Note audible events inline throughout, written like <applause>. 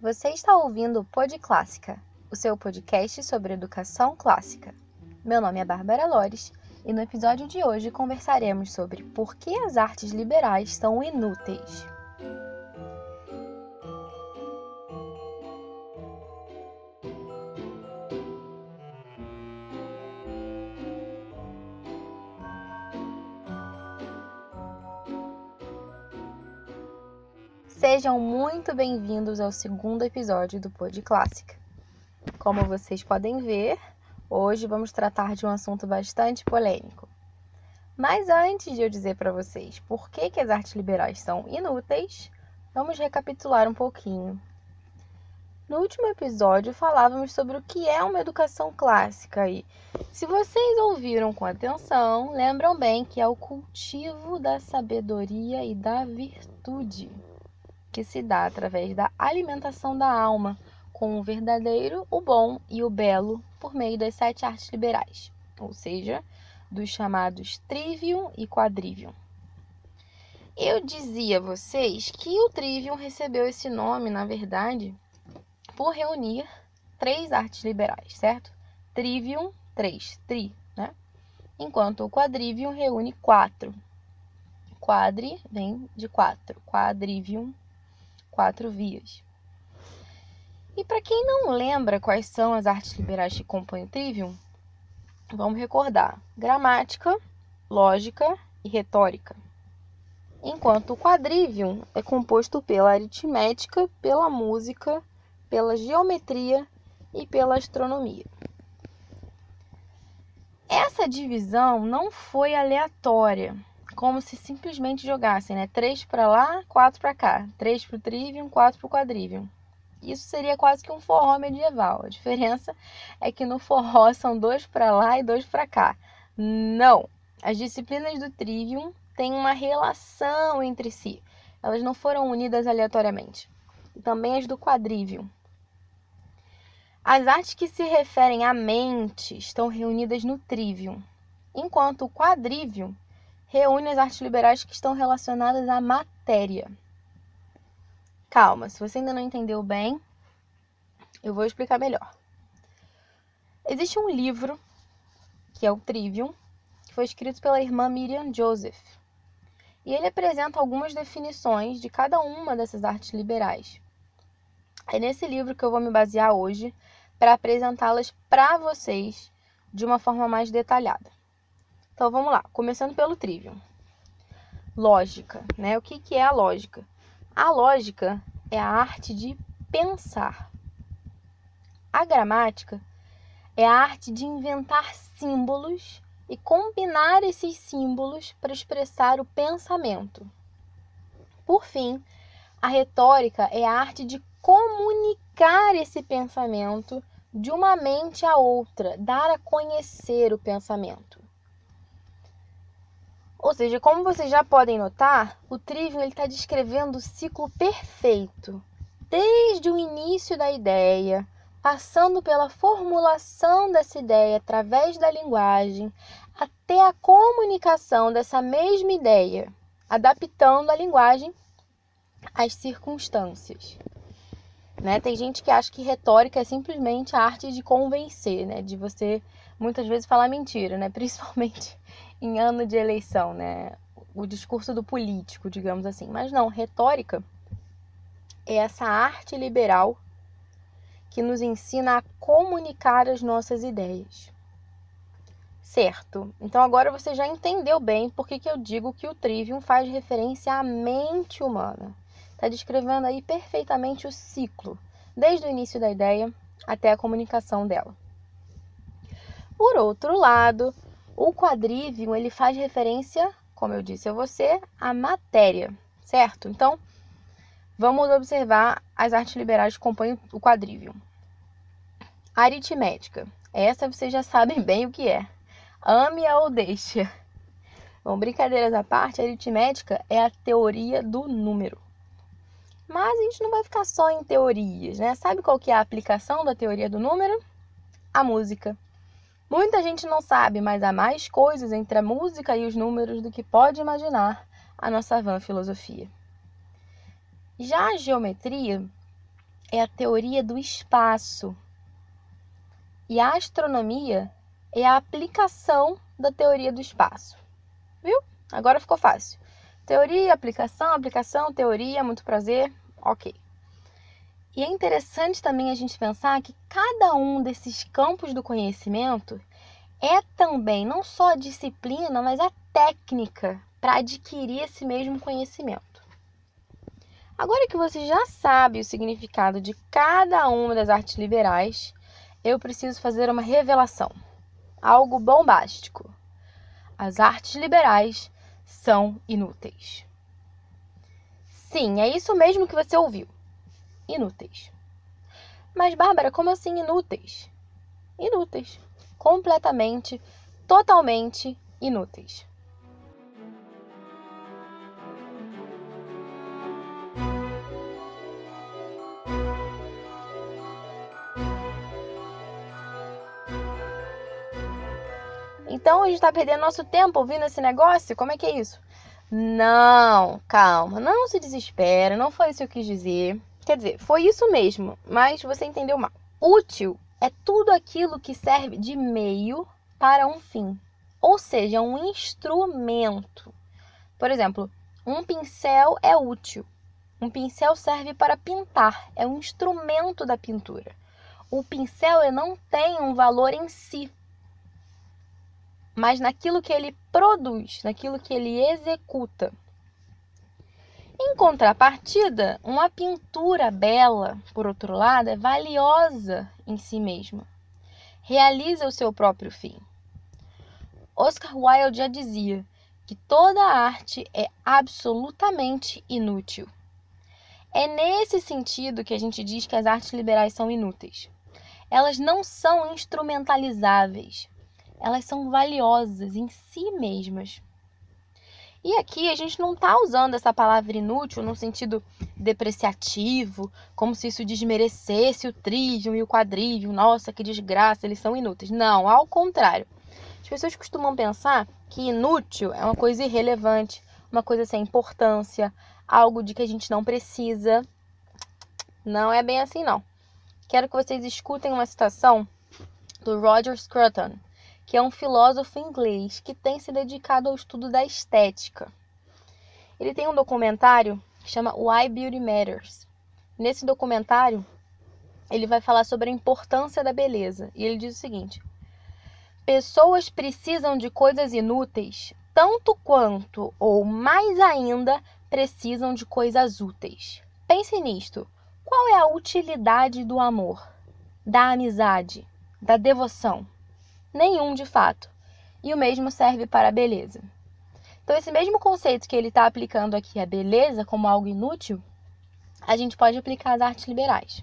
Você está ouvindo o Pod Clássica, o seu podcast sobre educação clássica. Meu nome é Bárbara Lores e no episódio de hoje conversaremos sobre por que as artes liberais são inúteis. Sejam muito bem-vindos ao segundo episódio do Pod Clássica. Como vocês podem ver, hoje vamos tratar de um assunto bastante polêmico. Mas antes de eu dizer para vocês por que, que as artes liberais são inúteis, vamos recapitular um pouquinho. No último episódio falávamos sobre o que é uma educação clássica e, se vocês ouviram com atenção, lembram bem que é o cultivo da sabedoria e da virtude que se dá através da alimentação da alma com o verdadeiro, o bom e o belo por meio das sete artes liberais, ou seja, dos chamados trivium e quadrivium. Eu dizia a vocês que o trivium recebeu esse nome, na verdade, por reunir três artes liberais, certo? Trivium, três, tri, né? Enquanto o quadrivium reúne quatro. Quadri vem de quatro, quadrivium quatro vias. E para quem não lembra quais são as artes liberais que compõem o Trivium, vamos recordar: gramática, lógica e retórica. Enquanto o quadrivium é composto pela aritmética, pela música, pela geometria e pela astronomia. Essa divisão não foi aleatória, como se simplesmente jogassem, né? Três para lá, quatro para cá. Três para o trivium, quatro para o quadrivium. Isso seria quase que um forró medieval. A diferença <laughs> é que no forró são dois para lá e dois para cá. Não! As disciplinas do trivium têm uma relação entre si. Elas não foram unidas aleatoriamente. E também as do quadrivium. As artes que se referem à mente estão reunidas no trivium, enquanto o quadrivium reúne as artes liberais que estão relacionadas à matéria. Calma, se você ainda não entendeu bem, eu vou explicar melhor. Existe um livro, que é o Trivium, que foi escrito pela irmã Miriam Joseph. E ele apresenta algumas definições de cada uma dessas artes liberais. É nesse livro que eu vou me basear hoje para apresentá-las para vocês de uma forma mais detalhada. Então vamos lá, começando pelo trivium. Lógica, né? O que, que é a lógica? A lógica é a arte de pensar. A gramática é a arte de inventar símbolos e combinar esses símbolos para expressar o pensamento. Por fim, a retórica é a arte de comunicar esse pensamento de uma mente a outra, dar a conhecer o pensamento. Ou seja, como vocês já podem notar, o Trivium está descrevendo o ciclo perfeito, desde o início da ideia, passando pela formulação dessa ideia através da linguagem, até a comunicação dessa mesma ideia, adaptando a linguagem às circunstâncias. Né? Tem gente que acha que retórica é simplesmente a arte de convencer, né? de você muitas vezes falar mentira, né? <laughs> principalmente em ano de eleição, né? O discurso do político, digamos assim. Mas não, retórica é essa arte liberal que nos ensina a comunicar as nossas ideias. Certo. Então agora você já entendeu bem por que, que eu digo que o Trivium faz referência à mente humana. Está descrevendo aí perfeitamente o ciclo, desde o início da ideia até a comunicação dela. Por outro lado, o quadrivium, ele faz referência, como eu disse a você, à matéria, certo? Então, vamos observar as artes liberais que compõem o quadrivium. Aritmética. Essa vocês já sabem bem o que é. Ame-a ou deixe. Bom, brincadeiras à parte, aritmética é a teoria do número. Mas a gente não vai ficar só em teorias, né? Sabe qual que é a aplicação da teoria do número? A música. Muita gente não sabe, mas há mais coisas entre a música e os números do que pode imaginar a nossa vã filosofia. Já a geometria é a teoria do espaço. E a astronomia é a aplicação da teoria do espaço. Viu? Agora ficou fácil. Teoria, aplicação, aplicação, teoria, muito prazer. Ok. E é interessante também a gente pensar que cada um desses campos do conhecimento é também não só a disciplina, mas a técnica para adquirir esse mesmo conhecimento. Agora que você já sabe o significado de cada uma das artes liberais, eu preciso fazer uma revelação, algo bombástico. As artes liberais são inúteis. Sim, é isso mesmo que você ouviu. Inúteis. Mas, Bárbara, como assim inúteis? Inúteis. Completamente, totalmente inúteis. Então a gente está perdendo nosso tempo ouvindo esse negócio? Como é que é isso? Não, calma, não se desespera, não foi isso que eu quis dizer. Quer dizer, foi isso mesmo, mas você entendeu mal. Útil é tudo aquilo que serve de meio para um fim, ou seja, um instrumento. Por exemplo, um pincel é útil. Um pincel serve para pintar, é um instrumento da pintura. O pincel não tem um valor em si, mas naquilo que ele produz, naquilo que ele executa. Em contrapartida, uma pintura bela, por outro lado, é valiosa em si mesma. Realiza o seu próprio fim. Oscar Wilde já dizia que toda arte é absolutamente inútil. É nesse sentido que a gente diz que as artes liberais são inúteis. Elas não são instrumentalizáveis, elas são valiosas em si mesmas. E aqui a gente não está usando essa palavra inútil no sentido depreciativo, como se isso desmerecesse o trivium e o quadrivium. Nossa, que desgraça, eles são inúteis. Não, ao contrário. As pessoas costumam pensar que inútil é uma coisa irrelevante, uma coisa sem importância, algo de que a gente não precisa. Não é bem assim, não. Quero que vocês escutem uma citação do Roger Scruton, que é um filósofo inglês que tem se dedicado ao estudo da estética. Ele tem um documentário que chama Why Beauty Matters. Nesse documentário, ele vai falar sobre a importância da beleza e ele diz o seguinte: Pessoas precisam de coisas inúteis tanto quanto ou mais ainda precisam de coisas úteis. Pense nisto. Qual é a utilidade do amor, da amizade, da devoção? Nenhum de fato. E o mesmo serve para a beleza. Então, esse mesmo conceito que ele está aplicando aqui, a beleza, como algo inútil, a gente pode aplicar às artes liberais.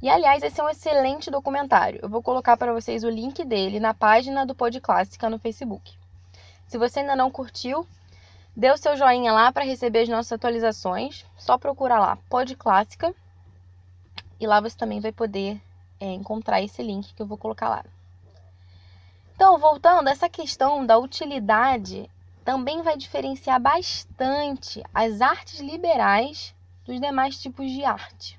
E, aliás, esse é um excelente documentário. Eu vou colocar para vocês o link dele na página do Pod Clássica no Facebook. Se você ainda não curtiu, dê o seu joinha lá para receber as nossas atualizações. Só procura lá, Pod Clássica. E lá você também vai poder é, encontrar esse link que eu vou colocar lá. Então, voltando, essa questão da utilidade também vai diferenciar bastante as artes liberais dos demais tipos de arte.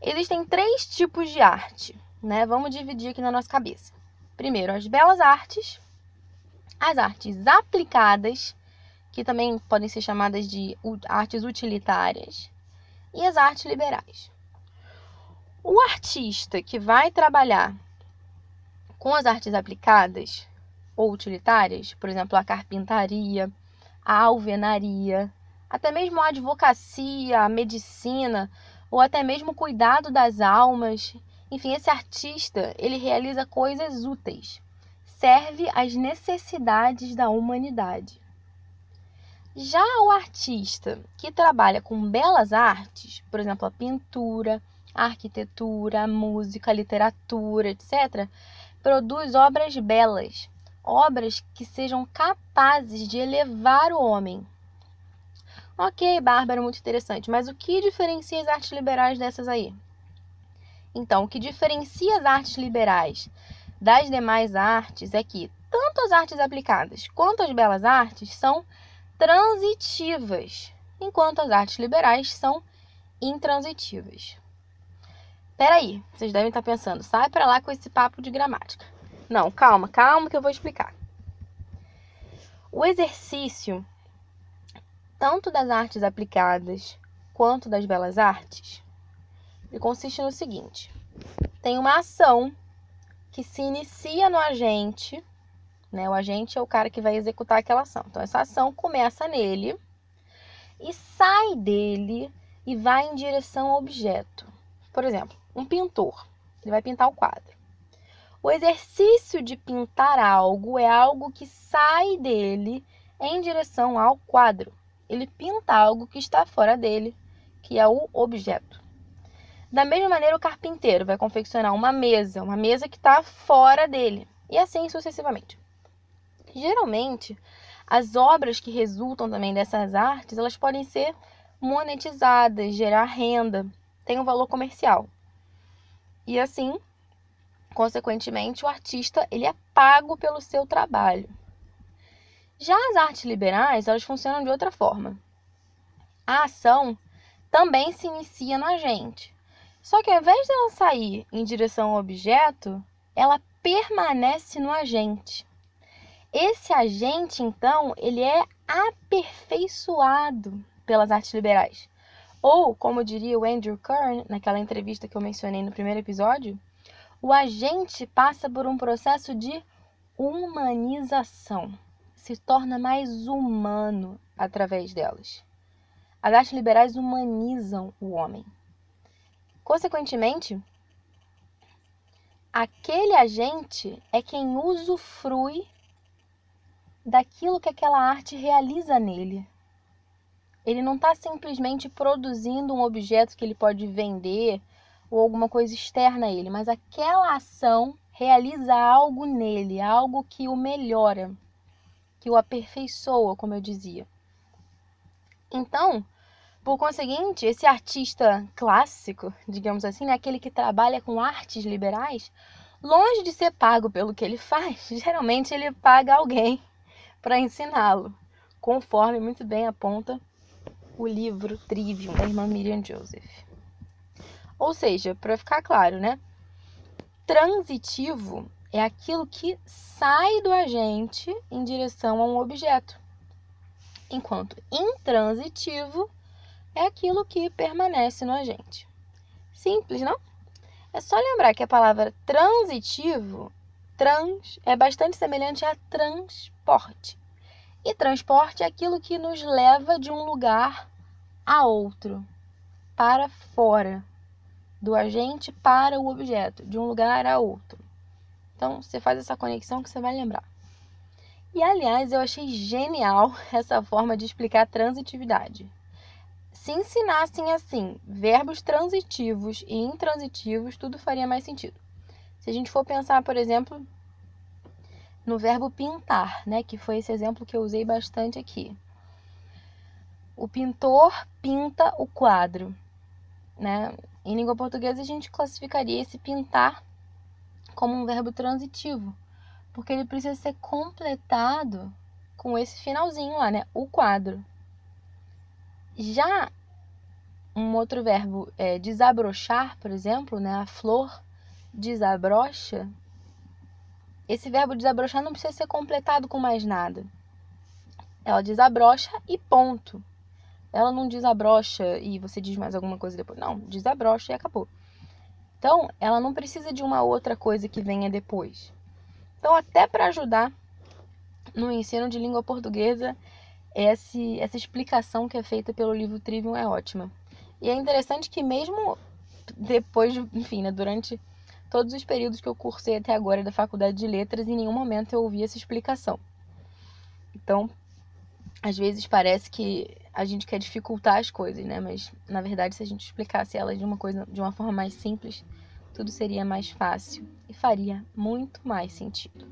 Existem três tipos de arte, né? Vamos dividir aqui na nossa cabeça. Primeiro, as belas artes, as artes aplicadas, que também podem ser chamadas de artes utilitárias, e as artes liberais. O artista que vai trabalhar com as artes aplicadas ou utilitárias, por exemplo, a carpintaria, a alvenaria, até mesmo a advocacia, a medicina, ou até mesmo o cuidado das almas. Enfim, esse artista, ele realiza coisas úteis, serve às necessidades da humanidade. Já o artista que trabalha com belas artes, por exemplo, a pintura, a arquitetura, a música, a literatura, etc., produz obras belas, obras que sejam capazes de elevar o homem. Ok, Bárbara, muito interessante, mas o que diferencia as artes liberais dessas aí? Então, o que diferencia as artes liberais das demais artes é que tanto as artes aplicadas quanto as belas artes são transitivas, enquanto as artes liberais são intransitivas. Peraí, vocês devem estar pensando, sai para lá com esse papo de gramática. Não, calma, calma que eu vou explicar. O exercício, tanto das artes aplicadas quanto das belas artes, consiste no seguinte: tem uma ação que se inicia no agente, né? O agente é o cara que vai executar aquela ação. Então, essa ação começa nele e sai dele e vai em direção ao objeto. Por exemplo, um pintor, ele vai pintar o quadro. O exercício de pintar algo é algo que sai dele em direção ao quadro. Ele pinta algo que está fora dele, que é o objeto. Da mesma maneira, o carpinteiro vai confeccionar uma mesa, uma mesa que está fora dele, e assim sucessivamente. Geralmente, as obras que resultam também dessas artes, elas podem ser monetizadas, gerar renda, tem um valor comercial. E assim, consequentemente, o artista ele é pago pelo seu trabalho. Já as artes liberais, elas funcionam de outra forma. A ação também se inicia no agente. Só que ao invés de ela sair em direção ao objeto, ela permanece no agente. Esse agente, então, ele é aperfeiçoado pelas artes liberais. Ou, como diria o Andrew Kern naquela entrevista que eu mencionei no primeiro episódio, o agente passa por um processo de humanização, se torna mais humano através delas. As artes liberais humanizam o homem. Consequentemente, aquele agente é quem usufrui daquilo que aquela arte realiza nele. Ele não está simplesmente produzindo um objeto que ele pode vender ou alguma coisa externa a ele, mas aquela ação realiza algo nele, algo que o melhora, que o aperfeiçoa, como eu dizia. Então, por conseguinte, esse artista clássico, digamos assim, né, aquele que trabalha com artes liberais, longe de ser pago pelo que ele <laughs> faz, geralmente ele paga alguém para ensiná-lo, conforme muito bem aponta o livro Trivium da irmã Miriam Joseph. Ou seja, para ficar claro, né? Transitivo é aquilo que sai do agente em direção a um objeto, enquanto intransitivo é aquilo que permanece no agente. Simples, não? É só lembrar que a palavra transitivo, trans, é bastante semelhante a transporte. E transporte é aquilo que nos leva de um lugar a outro, para fora, do agente para o objeto, de um lugar a outro. Então, você faz essa conexão que você vai lembrar. E aliás, eu achei genial <laughs> essa forma de explicar transitividade se ensinassem assim verbos transitivos e intransitivos, tudo faria mais sentido. Se a gente for pensar, por exemplo, no verbo pintar, né, que foi esse exemplo que eu usei bastante aqui. O pintor pinta o quadro, né? Em língua portuguesa a gente classificaria esse pintar como um verbo transitivo, porque ele precisa ser completado com esse finalzinho lá, né? O quadro. Já um outro verbo é desabrochar, por exemplo, né? A flor desabrocha. Esse verbo desabrochar não precisa ser completado com mais nada. Ela desabrocha e ponto. Ela não desabrocha e você diz mais alguma coisa depois. Não, desabrocha e acabou. Então, ela não precisa de uma outra coisa que venha depois. Então, até para ajudar no ensino de língua portuguesa, esse, essa explicação que é feita pelo livro Trivium é ótima. E é interessante que mesmo depois, enfim, né, durante todos os períodos que eu cursei até agora da faculdade de letras, em nenhum momento eu ouvi essa explicação. Então, às vezes parece que a gente quer dificultar as coisas, né? Mas na verdade, se a gente explicasse elas de uma coisa de uma forma mais simples, tudo seria mais fácil e faria muito mais sentido.